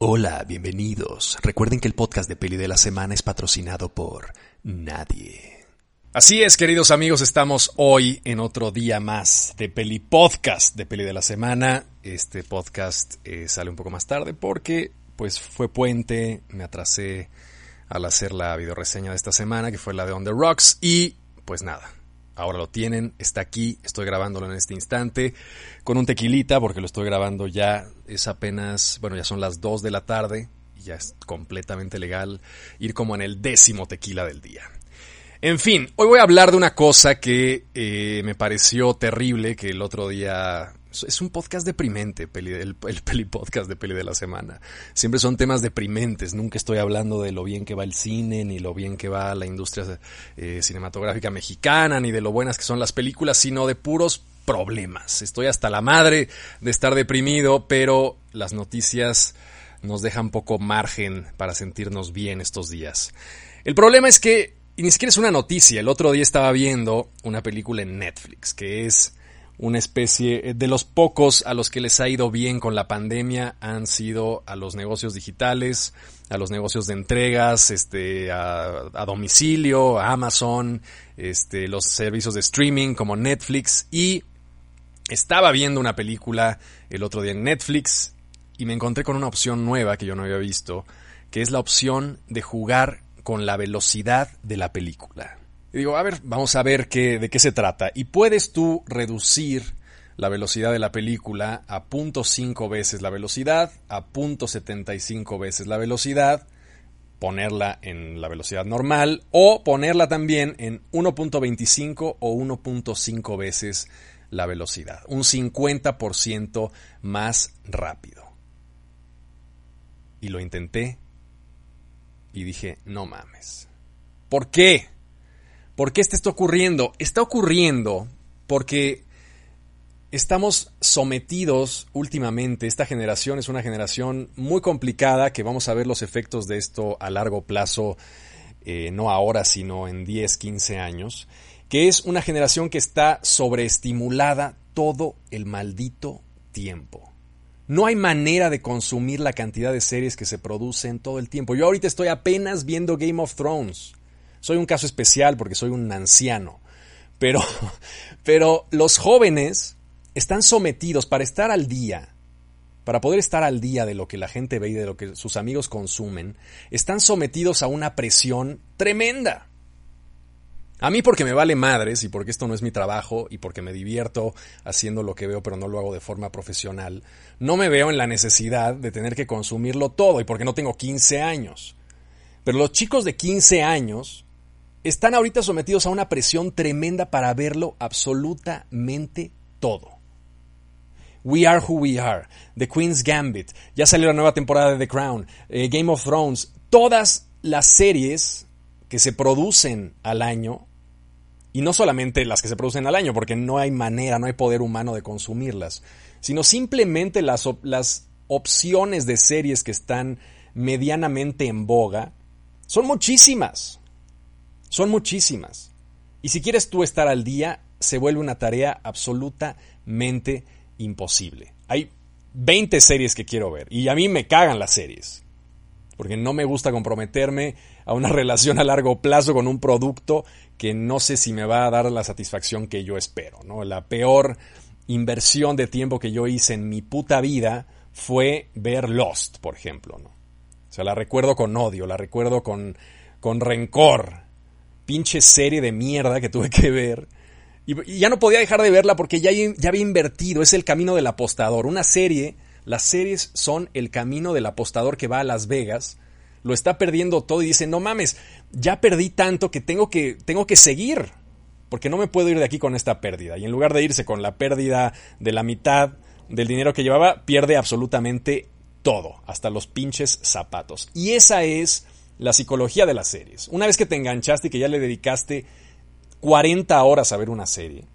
Hola, bienvenidos. Recuerden que el podcast de Peli de la Semana es patrocinado por nadie. Así es, queridos amigos, estamos hoy en otro día más de Peli Podcast de Peli de la Semana. Este podcast eh, sale un poco más tarde porque pues fue puente, me atrasé al hacer la videoreseña de esta semana, que fue la de On the Rocks, y pues nada, ahora lo tienen, está aquí, estoy grabándolo en este instante con un tequilita porque lo estoy grabando ya, es apenas, bueno, ya son las 2 de la tarde y ya es completamente legal ir como en el décimo tequila del día. En fin, hoy voy a hablar de una cosa que eh, me pareció terrible, que el otro día es un podcast deprimente, el, peli podcast de peli de la semana. Siempre son temas deprimentes. Nunca estoy hablando de lo bien que va el cine, ni lo bien que va la industria eh, cinematográfica mexicana, ni de lo buenas que son las películas, sino de puros problemas. Estoy hasta la madre de estar deprimido, pero las noticias nos dejan poco margen para sentirnos bien estos días. El problema es que, y ni siquiera es una noticia, el otro día estaba viendo una película en Netflix que es una especie de los pocos a los que les ha ido bien con la pandemia han sido a los negocios digitales, a los negocios de entregas, este, a, a, domicilio, a Amazon, este, los servicios de streaming como Netflix y estaba viendo una película el otro día en Netflix y me encontré con una opción nueva que yo no había visto, que es la opción de jugar con la velocidad de la película. Y digo, a ver, vamos a ver qué, de qué se trata. Y puedes tú reducir la velocidad de la película a .5 veces la velocidad, a .75 veces la velocidad, ponerla en la velocidad normal o ponerla también en 1.25 o 1.5 veces la velocidad, un 50% más rápido. Y lo intenté y dije, no mames. ¿Por qué? ¿Por qué esto está ocurriendo? Está ocurriendo porque estamos sometidos últimamente, esta generación es una generación muy complicada que vamos a ver los efectos de esto a largo plazo, eh, no ahora, sino en 10, 15 años, que es una generación que está sobreestimulada todo el maldito tiempo. No hay manera de consumir la cantidad de series que se producen todo el tiempo. Yo ahorita estoy apenas viendo Game of Thrones. Soy un caso especial porque soy un anciano. Pero, pero los jóvenes están sometidos para estar al día, para poder estar al día de lo que la gente ve y de lo que sus amigos consumen, están sometidos a una presión tremenda. A mí porque me vale madres y porque esto no es mi trabajo y porque me divierto haciendo lo que veo pero no lo hago de forma profesional, no me veo en la necesidad de tener que consumirlo todo y porque no tengo 15 años. Pero los chicos de 15 años están ahorita sometidos a una presión tremenda para verlo absolutamente todo. We Are Who We Are, The Queen's Gambit, ya salió la nueva temporada de The Crown, eh, Game of Thrones, todas las series que se producen al año, y no solamente las que se producen al año, porque no hay manera, no hay poder humano de consumirlas, sino simplemente las, las opciones de series que están medianamente en boga, son muchísimas. Son muchísimas. Y si quieres tú estar al día, se vuelve una tarea absolutamente imposible. Hay 20 series que quiero ver y a mí me cagan las series. Porque no me gusta comprometerme a una relación a largo plazo con un producto que no sé si me va a dar la satisfacción que yo espero. ¿no? La peor inversión de tiempo que yo hice en mi puta vida fue ver Lost, por ejemplo. ¿no? O sea, la recuerdo con odio, la recuerdo con, con rencor. Pinche serie de mierda que tuve que ver. Y, ya no podía dejar de verla porque ya, ya había invertido. Es el camino del apostador. Una serie, las series son el camino del apostador que va a Las Vegas. Lo está perdiendo todo y dice, no mames, ya perdí tanto que tengo que, tengo que seguir. Porque no me puedo ir de aquí con esta pérdida. Y en lugar de irse con la pérdida de la mitad del dinero que llevaba, pierde absolutamente todo, hasta los pinches zapatos. Y esa es la psicología de las series. Una vez que te enganchaste y que ya le dedicaste 40 horas a ver una serie,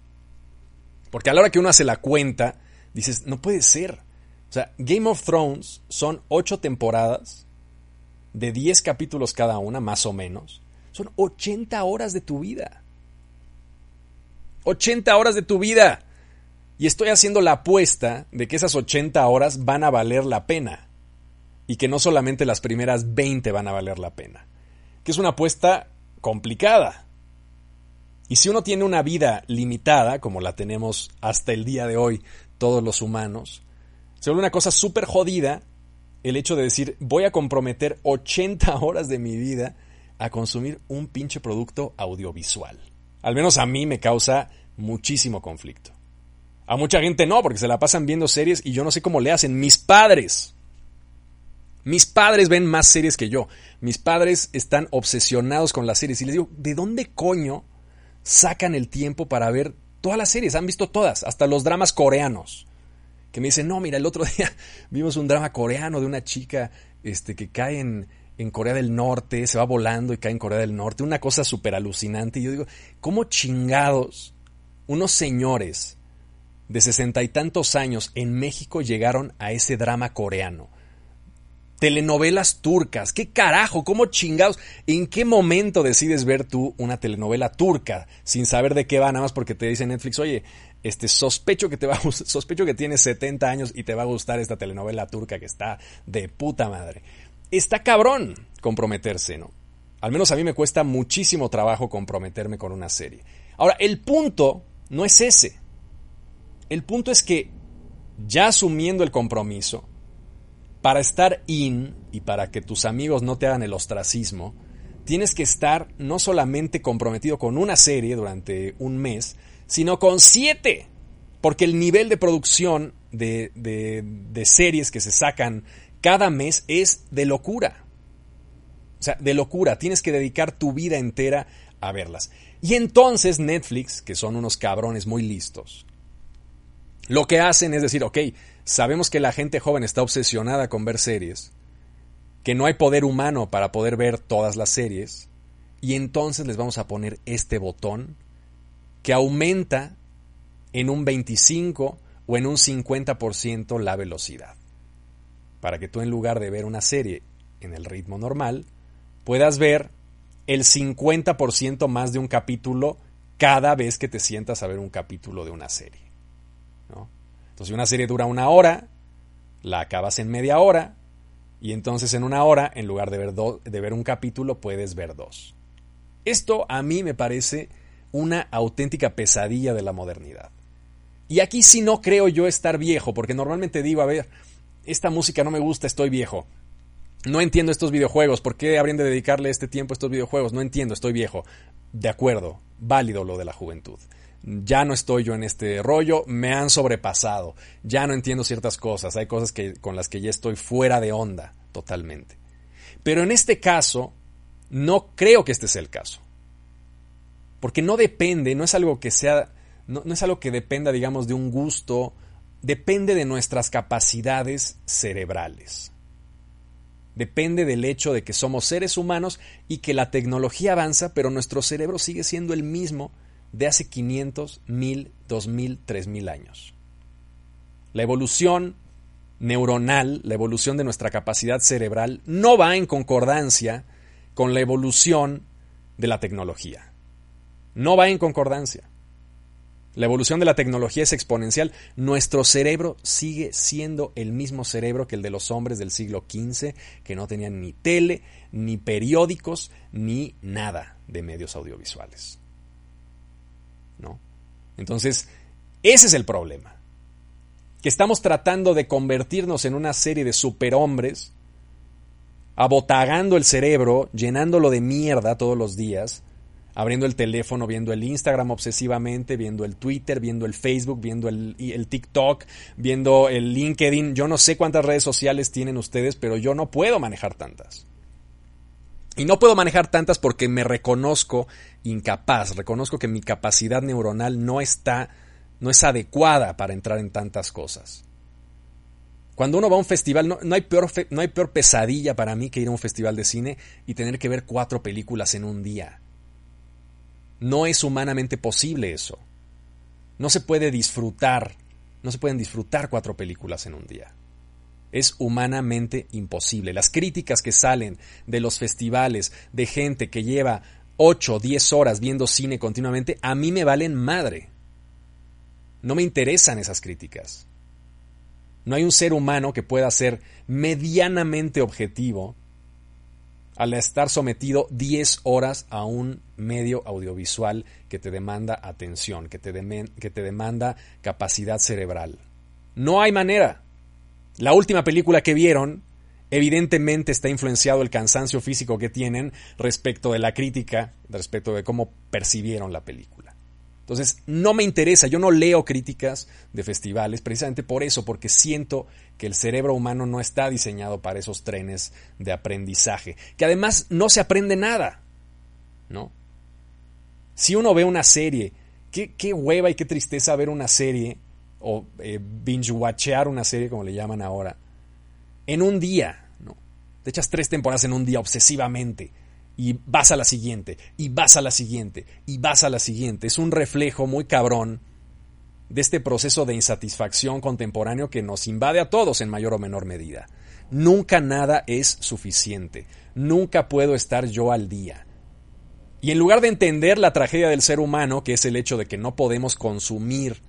porque a la hora que uno hace la cuenta, dices, no puede ser. O sea, Game of Thrones son 8 temporadas de 10 capítulos cada una, más o menos. Son 80 horas de tu vida. 80 horas de tu vida. Y estoy haciendo la apuesta de que esas 80 horas van a valer la pena. Y que no solamente las primeras 20 van a valer la pena. Que es una apuesta complicada. Y si uno tiene una vida limitada, como la tenemos hasta el día de hoy todos los humanos, se vuelve una cosa súper jodida el hecho de decir voy a comprometer 80 horas de mi vida a consumir un pinche producto audiovisual. Al menos a mí me causa muchísimo conflicto. A mucha gente no, porque se la pasan viendo series y yo no sé cómo le hacen. Mis padres. Mis padres ven más series que yo. Mis padres están obsesionados con las series. Y les digo, ¿de dónde coño sacan el tiempo para ver todas las series? Han visto todas, hasta los dramas coreanos. Que me dicen, no, mira, el otro día vimos un drama coreano de una chica este, que cae en, en Corea del Norte, se va volando y cae en Corea del Norte. Una cosa súper alucinante. Y yo digo, ¿cómo chingados unos señores de sesenta y tantos años en México llegaron a ese drama coreano. Telenovelas turcas, ¿qué carajo? ¿Cómo chingados? ¿En qué momento decides ver tú una telenovela turca sin saber de qué va, nada más porque te dice Netflix, oye, este sospecho que te va a sospecho que tienes 70 años y te va a gustar esta telenovela turca que está de puta madre. Está cabrón comprometerse, ¿no? Al menos a mí me cuesta muchísimo trabajo comprometerme con una serie. Ahora, el punto no es ese. El punto es que, ya asumiendo el compromiso, para estar in y para que tus amigos no te hagan el ostracismo, tienes que estar no solamente comprometido con una serie durante un mes, sino con siete. Porque el nivel de producción de, de, series que se sacan cada mes es de locura. O sea, de locura. Tienes que dedicar tu vida entera a verlas. Y entonces Netflix, que son unos cabrones muy listos, lo que hacen es decir, ok, sabemos que la gente joven está obsesionada con ver series, que no hay poder humano para poder ver todas las series, y entonces les vamos a poner este botón que aumenta en un 25 o en un 50% la velocidad. Para que tú en lugar de ver una serie en el ritmo normal, puedas ver el 50% más de un capítulo cada vez que te sientas a ver un capítulo de una serie. Entonces, si una serie dura una hora, la acabas en media hora, y entonces en una hora, en lugar de ver, de ver un capítulo, puedes ver dos. Esto a mí me parece una auténtica pesadilla de la modernidad. Y aquí sí no creo yo estar viejo, porque normalmente digo, a ver, esta música no me gusta, estoy viejo. No entiendo estos videojuegos, ¿por qué habrían de dedicarle este tiempo a estos videojuegos? No entiendo, estoy viejo. De acuerdo, válido lo de la juventud ya no estoy yo en este rollo, me han sobrepasado, ya no entiendo ciertas cosas, hay cosas que, con las que ya estoy fuera de onda totalmente. Pero en este caso, no creo que este sea el caso. Porque no depende, no es algo que sea, no, no es algo que dependa, digamos, de un gusto, depende de nuestras capacidades cerebrales. Depende del hecho de que somos seres humanos y que la tecnología avanza, pero nuestro cerebro sigue siendo el mismo de hace 500, 1000, 2000, 3000 años. La evolución neuronal, la evolución de nuestra capacidad cerebral, no va en concordancia con la evolución de la tecnología. No va en concordancia. La evolución de la tecnología es exponencial. Nuestro cerebro sigue siendo el mismo cerebro que el de los hombres del siglo XV, que no tenían ni tele, ni periódicos, ni nada de medios audiovisuales. Entonces, ese es el problema. Que estamos tratando de convertirnos en una serie de superhombres, abotagando el cerebro, llenándolo de mierda todos los días, abriendo el teléfono, viendo el Instagram obsesivamente, viendo el Twitter, viendo el Facebook, viendo el, TikTok, viendo el LinkedIn. Yo no sé cuántas redes sociales tienen ustedes, pero yo no puedo manejar tantas. Y no puedo manejar tantas porque me reconozco incapaz, reconozco que mi capacidad neuronal no está, no es adecuada para entrar en tantas cosas. Cuando uno va a un festival, no, hay peor no hay peor pesadilla para mí que ir a un festival de cine y tener que ver cuatro películas en un día. No es humanamente posible eso. No se puede disfrutar, no se pueden disfrutar cuatro películas en un día es humanamente imposible. Las críticas que salen de los festivales de gente que lleva 8 o 10 horas viendo cine continuamente, a mí me valen madre. No me interesan esas críticas. No hay un ser humano que pueda ser medianamente objetivo al estar sometido 10 horas a un medio audiovisual que te demanda atención, que te, que te demanda capacidad cerebral. No hay manera. La última película que vieron evidentemente está influenciado el cansancio físico que tienen respecto de la crítica, respecto de cómo percibieron la película. Entonces, no me interesa, yo no leo críticas de festivales precisamente por eso, porque siento que el cerebro humano no está diseñado para esos trenes de aprendizaje, que además no se aprende nada, ¿no? Si uno ve una serie, qué, qué hueva y qué tristeza ver una serie, o eh, binge-watchear una serie, como le llaman ahora, en un día, ¿no? Te echas tres temporadas en un día obsesivamente y vas a la siguiente, y vas a la siguiente, y vas a la siguiente. Es un reflejo muy cabrón de este proceso de insatisfacción contemporáneo que nos invade a todos en mayor o menor medida. Nunca nada es suficiente, nunca puedo estar yo al día. Y en lugar de entender la tragedia del ser humano, que es el hecho de que no podemos consumir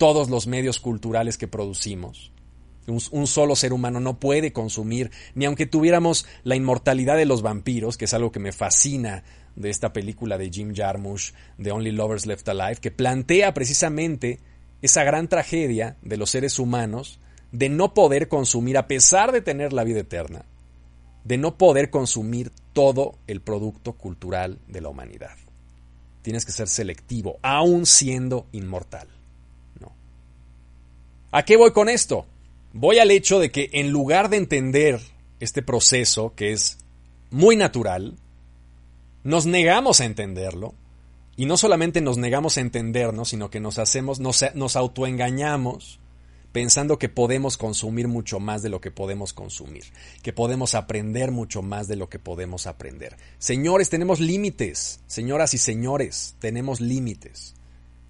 todos los medios culturales que producimos, un, solo ser humano no puede consumir, ni aunque tuviéramos la inmortalidad de los vampiros, que es algo que me fascina de esta película de Jim Jarmusch, The Only Lovers Left Alive, que plantea precisamente esa gran tragedia de los seres humanos de no poder consumir, a pesar de tener la vida eterna, de no poder consumir todo el producto cultural de la humanidad. Tienes que ser selectivo, aun siendo inmortal. ¿A qué voy con esto? voy al hecho de que en lugar de entender este proceso que es muy natural, nos negamos a entenderlo y no solamente nos negamos a entendernos, sino que nos hacemos, nos, nos autoengañamos pensando que podemos consumir mucho más de lo que podemos consumir, que podemos aprender mucho más de lo que podemos aprender. Señores, tenemos límites, señoras y señores, tenemos límites.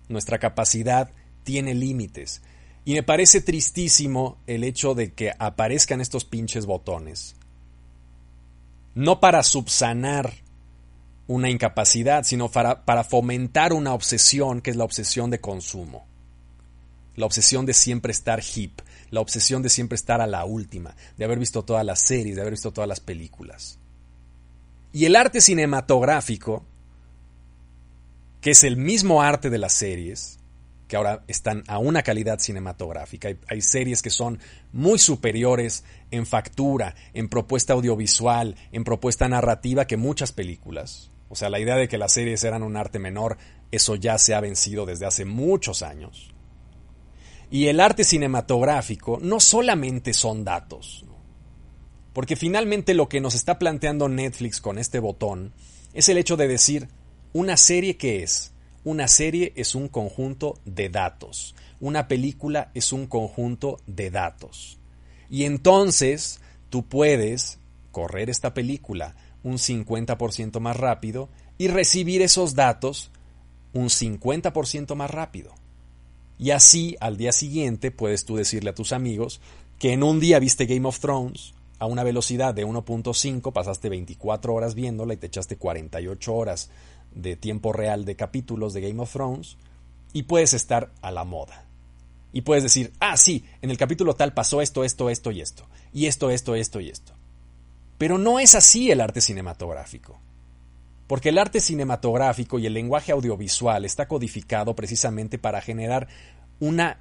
Nuestra capacidad tiene límites. Y me parece tristísimo el hecho de que aparezcan estos pinches botones. No para subsanar una incapacidad, sino para, para, fomentar una obsesión, que es la obsesión de consumo. La obsesión de siempre estar hip, la obsesión de siempre estar a la última, de haber visto todas las series, de haber visto todas las películas. Y el arte cinematográfico, que es el mismo arte de las series, que ahora están a una calidad cinematográfica. Hay, series que son muy superiores en factura, en propuesta audiovisual, en propuesta narrativa que muchas películas. O sea, la idea de que las series eran un arte menor, eso ya se ha vencido desde hace muchos años. Y el arte cinematográfico no solamente son datos, porque finalmente lo que nos está planteando Netflix con este botón es el hecho de decir, una serie que es una serie es un conjunto de datos. Una película es un conjunto de datos. Y entonces tú puedes correr esta película un 50% más rápido y recibir esos datos un 50% más rápido. Y así al día siguiente puedes tú decirle a tus amigos que en un día viste Game of Thrones a una velocidad de 1.5, pasaste 24 horas viéndola y te echaste 48 horas de tiempo real de capítulos de Game of Thrones y puedes estar a la moda. Y puedes decir, ah, sí, en el capítulo tal pasó esto, esto, esto y esto. Y esto, esto, esto y esto. Pero no es así el arte cinematográfico. Porque el arte cinematográfico y el lenguaje audiovisual está codificado precisamente para generar una...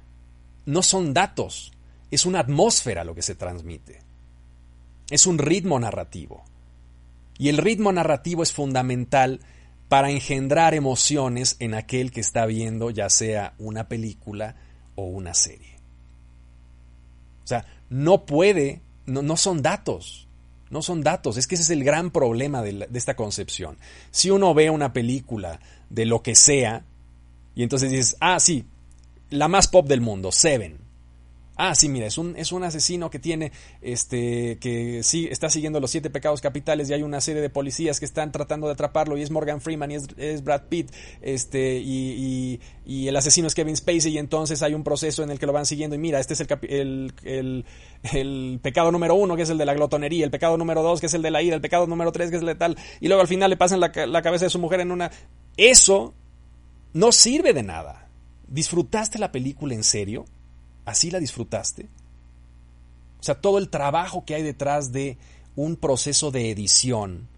No son datos, es una atmósfera lo que se transmite. Es un ritmo narrativo. Y el ritmo narrativo es fundamental para engendrar emociones en aquel que está viendo ya sea una película o una serie. O sea, no puede, no, son datos, no son datos, es que ese es el gran problema de, de esta concepción. Si uno ve una película de lo que sea, y entonces dices, ah, sí, la más pop del mundo, Seven, Ah, sí, mira, es un, es un asesino que tiene, este, que sí, está siguiendo los siete pecados capitales y hay una serie de policías que están tratando de atraparlo y es Morgan Freeman y es, Brad Pitt, este, y, y, el asesino es Kevin Spacey y entonces hay un proceso en el que lo van siguiendo y mira, este es el, el, el, el pecado número uno, que es el de la glotonería, el pecado número dos, que es el de la ira, el pecado número tres, que es el de tal, y luego al final le pasan la, la cabeza de su mujer en una... Eso no sirve de nada. ¿Disfrutaste la película en serio? ¿Así la disfrutaste? O sea, todo el trabajo que hay detrás de un proceso de edición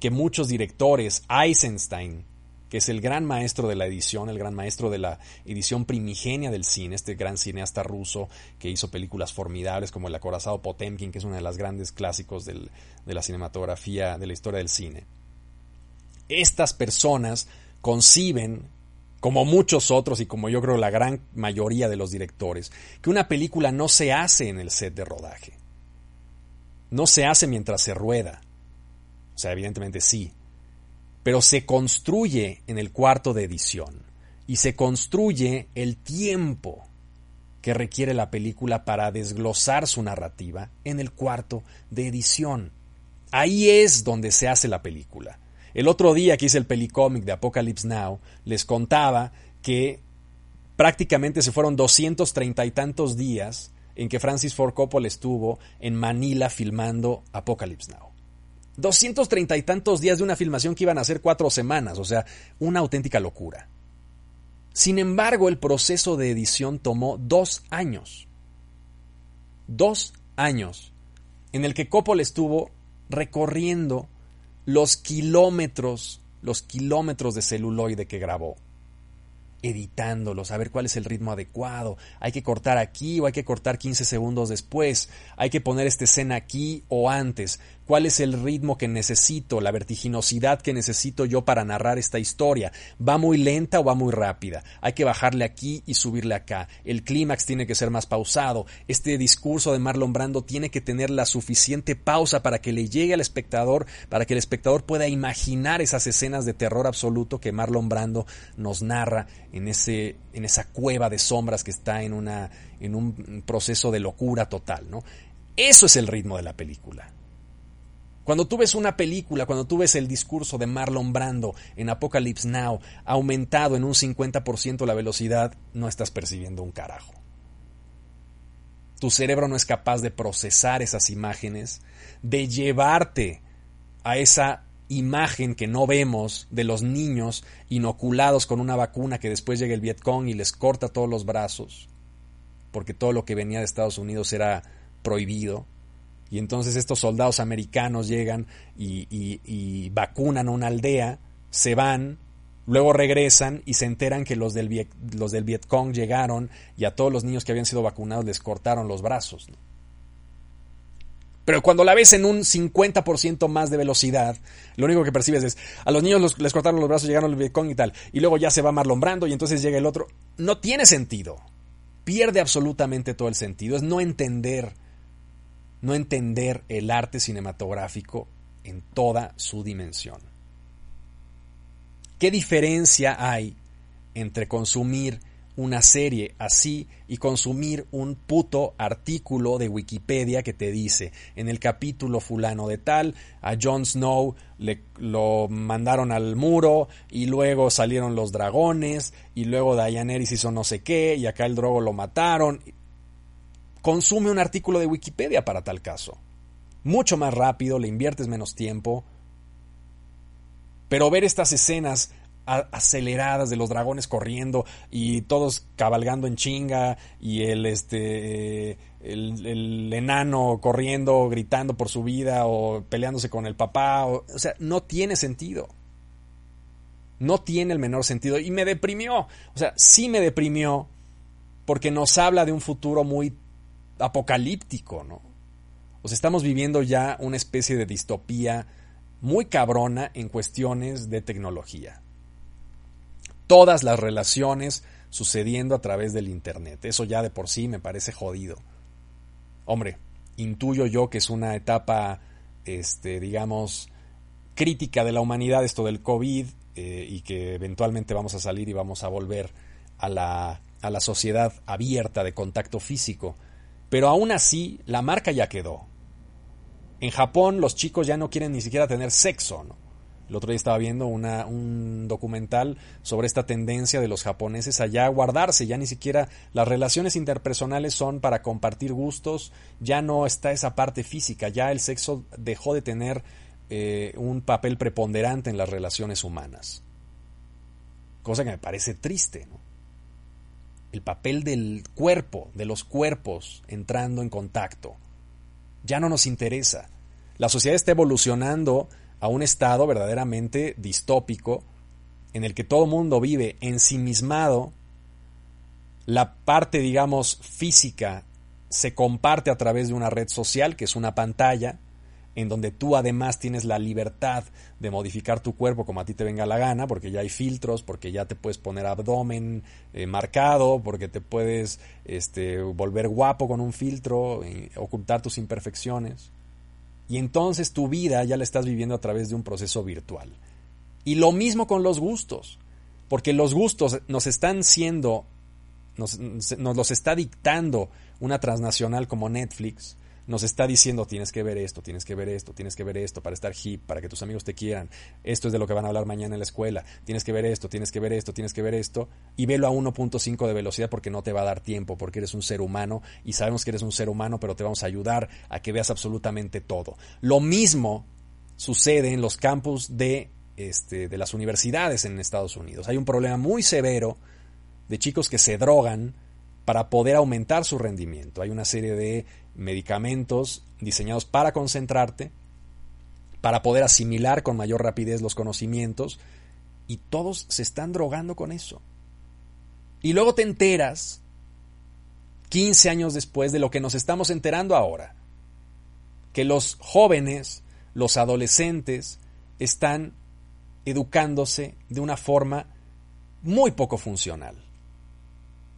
que muchos directores, Eisenstein, que es el gran maestro de la edición, el gran maestro de la edición primigenia del cine, este gran cineasta ruso que hizo películas formidables como El acorazado Potemkin, que es uno de los grandes clásicos de la cinematografía, de la historia del cine. Estas personas conciben, como muchos otros y como yo creo la gran mayoría de los directores, que una película no se hace en el set de rodaje. No se hace mientras se rueda. O sea, evidentemente sí, pero se construye en el cuarto de edición y se construye el tiempo que requiere la película para desglosar su narrativa en el cuarto de edición. Ahí es donde se hace la película. El otro día que hice el pelicómic de Apocalypse Now, les contaba que prácticamente se fueron 230 y tantos días en que Francis Ford Coppola estuvo en Manila filmando Apocalypse Now. 230 y tantos días de una filmación que iban a ser cuatro semanas, o sea, una auténtica locura. Sin embargo, el proceso de edición tomó dos años. Dos años en el que Coppola estuvo recorriendo los kilómetros, los kilómetros de celuloide que grabó editándolos, a ver cuál es el ritmo adecuado, hay que cortar aquí o hay que cortar 15 segundos después, hay que poner esta escena aquí o antes, cuál es el ritmo que necesito, la vertiginosidad que necesito yo para narrar esta historia. ¿Va muy lenta o va muy rápida? Hay que bajarle aquí y subirle acá. El clímax tiene que ser más pausado. Este discurso de Marlon Brando tiene que tener la suficiente pausa para que le llegue al espectador, para que el espectador pueda imaginar esas escenas de terror absoluto que Marlon Brando nos narra en, ese, en esa cueva de sombras que está en, una, en un proceso de locura total. ¿no? Eso es el ritmo de la película. Cuando tú ves una película, cuando tú ves el discurso de Marlon Brando en Apocalypse Now aumentado en un 50% la velocidad, no estás percibiendo un carajo. Tu cerebro no es capaz de procesar esas imágenes, de llevarte a esa imagen que no vemos de los niños inoculados con una vacuna que después llega el Vietcong y les corta todos los brazos, porque todo lo que venía de Estados Unidos era prohibido y entonces estos soldados americanos llegan y, vacunan a una aldea, se van, luego regresan y se enteran que los del, Viet, los del Vietcong llegaron y a todos los niños que habían sido vacunados les cortaron los brazos. Pero cuando la ves en un 50% más de velocidad, lo único que percibes es, a los niños les cortaron los brazos, llegaron al Vietcong y tal, y luego ya se va Marlon Brando y entonces llega el otro. No tiene sentido. Pierde absolutamente todo el sentido. Es no entender no entender el arte cinematográfico en toda su dimensión. ¿Qué diferencia hay entre consumir una serie así y consumir un puto artículo de Wikipedia que te dice en el capítulo fulano de tal a Jon Snow le lo mandaron al muro y luego salieron los dragones y luego Daenerys hizo no sé qué y acá el drogo lo mataron consume un artículo de Wikipedia para tal caso. Mucho más rápido, le inviertes menos tiempo. Pero ver estas escenas aceleradas de los dragones corriendo y todos cabalgando en chinga y el este el, enano corriendo gritando por su vida o peleándose con el papá o, o sea no tiene sentido no tiene el menor sentido y me deprimió o sea sí me deprimió porque nos habla de un futuro muy apocalíptico, ¿no? O sea, estamos viviendo ya una especie de distopía muy cabrona en cuestiones de tecnología. Todas las relaciones sucediendo a través del Internet. Eso ya de por sí me parece jodido. Hombre, intuyo yo que es una etapa, este, digamos, crítica de la humanidad esto del COVID eh, y que eventualmente vamos a salir y vamos a volver a la, a la sociedad abierta de contacto físico. Pero aún así, la marca ya quedó. En Japón los chicos ya no quieren ni siquiera tener sexo. ¿no? El otro día estaba viendo un documental sobre esta tendencia de los japoneses allá a guardarse. Ya ni siquiera las relaciones interpersonales son para compartir gustos. Ya no está esa parte física. Ya el sexo dejó de tener eh, un papel preponderante en las relaciones humanas. Cosa que me parece triste. ¿no? El papel del cuerpo, de los cuerpos entrando en contacto. Ya no nos interesa. La sociedad está evolucionando a un estado verdaderamente distópico en el que todo mundo vive ensimismado, la parte, digamos, física se comparte a través de una red social, que es una pantalla, en donde tú además tienes la libertad de modificar tu cuerpo como a ti te venga la gana, porque ya hay filtros, porque ya te puedes poner abdomen eh, marcado, porque te puedes este, volver guapo con un filtro, ocultar tus imperfecciones. Y entonces tu vida ya la estás viviendo a través de un proceso virtual. Y lo mismo con los gustos, porque los gustos nos están siendo, nos los está dictando una transnacional como Netflix, nos está diciendo tienes que ver esto, tienes que ver esto, tienes que ver esto para estar hip, para que tus amigos te quieran, esto es de lo que van a hablar mañana en la escuela, tienes que ver esto, tienes que ver esto, tienes que ver esto, y velo a 1.5 de velocidad porque no te va a dar tiempo, porque eres un ser humano y sabemos que eres un ser humano, pero te vamos a ayudar a que veas absolutamente todo. Lo mismo sucede en los campus de, este, de las universidades en Estados Unidos. Hay un problema muy severo de chicos que se drogan, para poder aumentar su rendimiento. Hay una serie de medicamentos diseñados para concentrarte, para poder asimilar con mayor rapidez los conocimientos, y todos se están drogando con eso. Y luego te enteras, 15 años después, de lo que nos estamos enterando ahora, que los jóvenes, los adolescentes, están educándose de una forma muy poco funcional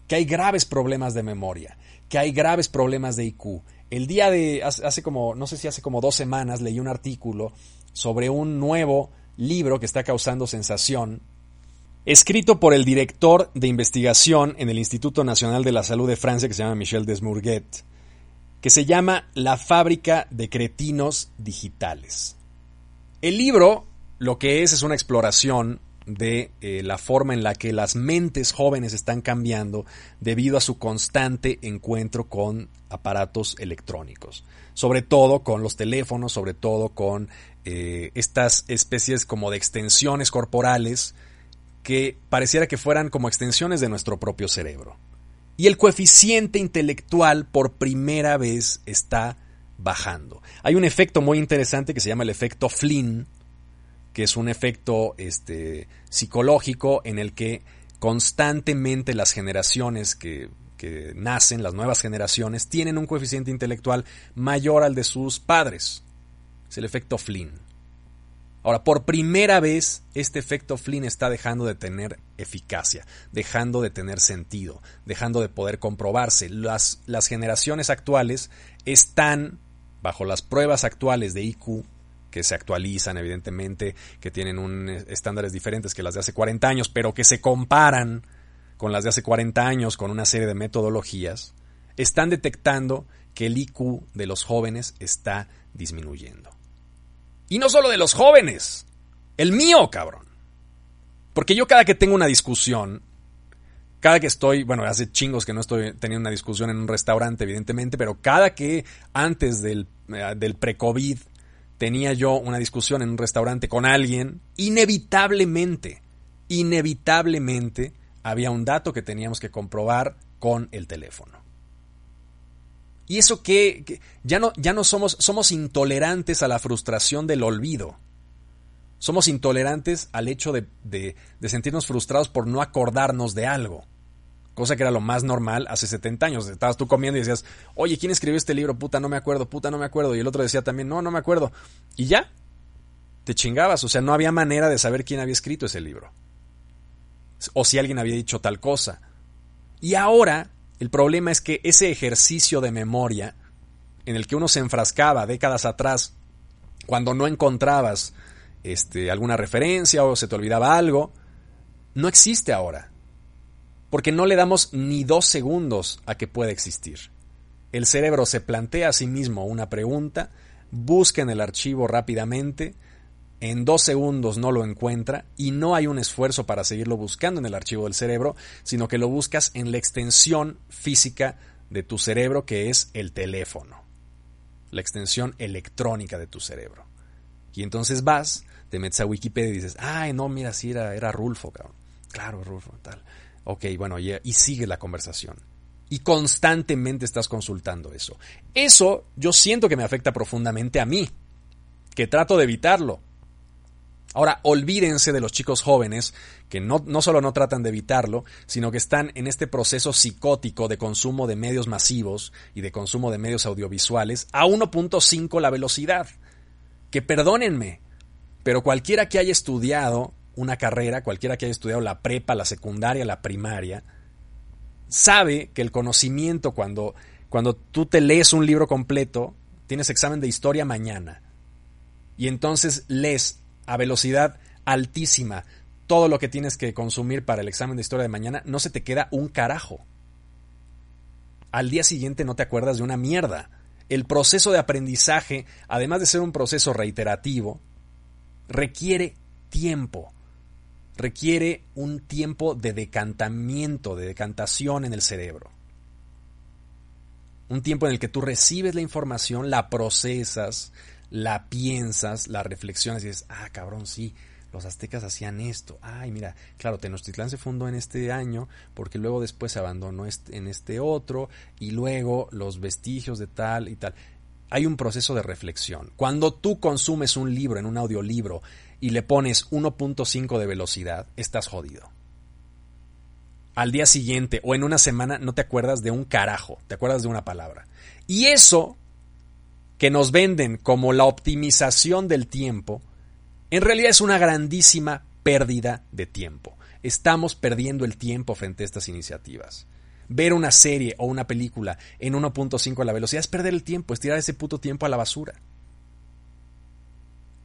que hay graves problemas de memoria, que hay graves problemas de IQ. El día de, hace como, no sé si hace como dos semanas, leí un artículo sobre un nuevo libro que está causando sensación, escrito por el director de investigación en el Instituto Nacional de la Salud de Francia, que se llama Michel Desmourguet, que se llama La fábrica de cretinos digitales. El libro lo que es es una exploración de eh, la forma en la que las mentes jóvenes están cambiando debido a su constante encuentro con aparatos electrónicos, sobre todo con los teléfonos, sobre todo con eh, estas especies como de extensiones corporales que pareciera que fueran como extensiones de nuestro propio cerebro. Y el coeficiente intelectual por primera vez está bajando. Hay un efecto muy interesante que se llama el efecto Flynn, que es un efecto este, psicológico en el que constantemente las generaciones que, que nacen, las nuevas generaciones, tienen un coeficiente intelectual mayor al de sus padres. Es el efecto Flynn. Ahora, por primera vez, este efecto Flynn está dejando de tener eficacia, dejando de tener sentido, dejando de poder comprobarse. Las, las generaciones actuales están, bajo las pruebas actuales de IQ, que se actualizan, evidentemente, que tienen un, eh, estándares diferentes que las de hace 40 años, pero que se comparan con las de hace 40 años con una serie de metodologías, están detectando que el IQ de los jóvenes está disminuyendo. Y no solo de los jóvenes, el mío, cabrón. Porque yo cada que tengo una discusión, cada que estoy, bueno, hace chingos que no estoy teniendo una discusión en un restaurante, evidentemente, pero cada que antes del, eh, del pre-COVID tenía yo una discusión en un restaurante con alguien, inevitablemente, inevitablemente había un dato que teníamos que comprobar con el teléfono. Y eso que, ya, no, ya no somos, somos intolerantes a la frustración del olvido. Somos intolerantes al hecho de, de sentirnos frustrados por no acordarnos de algo cosa que era lo más normal hace 70 años. Estabas tú comiendo y decías, oye, ¿quién escribió este libro? Puta, no me acuerdo, puta, no me acuerdo. Y el otro decía también, no, no me acuerdo. Y ya, te chingabas. O sea, no había manera de saber quién había escrito ese libro. O si alguien había dicho tal cosa. Y ahora, el problema es que ese ejercicio de memoria, en el que uno se enfrascaba décadas atrás, cuando no encontrabas este, alguna referencia o se te olvidaba algo, no existe ahora porque no le damos ni dos segundos a que pueda existir. El cerebro se plantea a sí mismo una pregunta, busca en el archivo rápidamente, en dos segundos no lo encuentra y no hay un esfuerzo para seguirlo buscando en el archivo del cerebro, sino que lo buscas en la extensión física de tu cerebro que es el teléfono, la extensión electrónica de tu cerebro. Y entonces vas, te metes a Wikipedia y dices, ay, no, mira, sí era, era Rulfo, cabrón. Claro, Rulfo, tal. Ok, bueno, y, sigue la conversación. Y constantemente estás consultando eso. Eso yo siento que me afecta profundamente a mí, que trato de evitarlo. Ahora, olvídense de los chicos jóvenes que no, no, solo no tratan de evitarlo, sino que están en este proceso psicótico de consumo de medios masivos y de consumo de medios audiovisuales a 1.5 la velocidad. Que perdónenme, pero cualquiera que haya estudiado una carrera, cualquiera que haya estudiado la prepa, la secundaria, la primaria, sabe que el conocimiento cuando, cuando tú te lees un libro completo, tienes examen de historia mañana, y entonces lees a velocidad altísima todo lo que tienes que consumir para el examen de historia de mañana, no se te queda un carajo. Al día siguiente no te acuerdas de una mierda. El proceso de aprendizaje, además de ser un proceso reiterativo, requiere tiempo. Requiere un tiempo de decantamiento, de decantación en el cerebro. Un tiempo en el que tú recibes la información, la procesas, la piensas, la reflexiones y dices, ah, cabrón, sí, los aztecas hacían esto. Ay, mira, claro, Tenochtitlán se fundó en este año porque luego después se abandonó en este otro y luego los vestigios de tal y tal. Hay un proceso de reflexión. Cuando tú consumes un libro en un audiolibro y le pones 1.5 de velocidad, estás jodido. Al día siguiente o en una semana no te acuerdas de un carajo, te acuerdas de una palabra. Y eso que nos venden como la optimización del tiempo, en realidad es una grandísima pérdida de tiempo. Estamos perdiendo el tiempo frente a estas iniciativas. Ver una serie o una película en 1.5 a la velocidad es perder el tiempo, es tirar ese puto tiempo a la basura.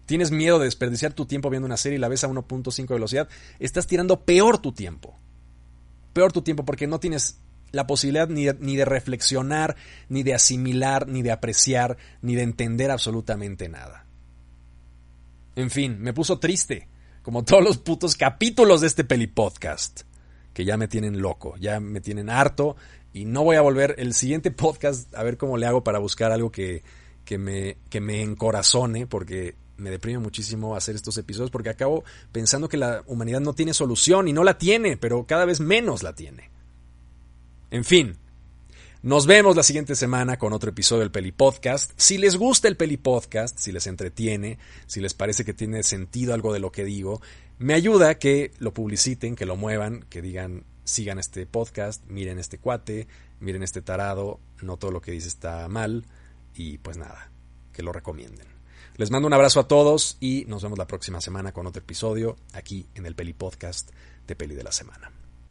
Tienes miedo de desperdiciar tu tiempo viendo una serie y la ves a 1.5 velocidad, estás tirando peor tu tiempo. Peor tu tiempo porque no tienes la posibilidad ni de, ni de, reflexionar, ni de asimilar, ni de apreciar, ni de entender absolutamente nada. En fin, me puso triste, como todos los putos capítulos de este peli podcast, que ya me tienen loco, ya me tienen harto, y no voy a volver el siguiente podcast a ver cómo le hago para buscar algo que, que, me, que me encorazone, porque me deprime muchísimo hacer estos episodios, porque acabo pensando que la humanidad no tiene solución, y no la tiene, pero cada vez menos la tiene. En fin, nos vemos la siguiente semana con otro episodio del Peli Podcast. Si les gusta el Peli Podcast, si les entretiene, si les parece que tiene sentido algo de lo que digo, me ayuda que lo publiciten, que lo muevan, que digan, sigan este podcast, miren este cuate, miren este tarado, no todo lo que dice está mal y pues nada, que lo recomienden. Les mando un abrazo a todos y nos vemos la próxima semana con otro episodio aquí en el Peli Podcast de Peli de la Semana.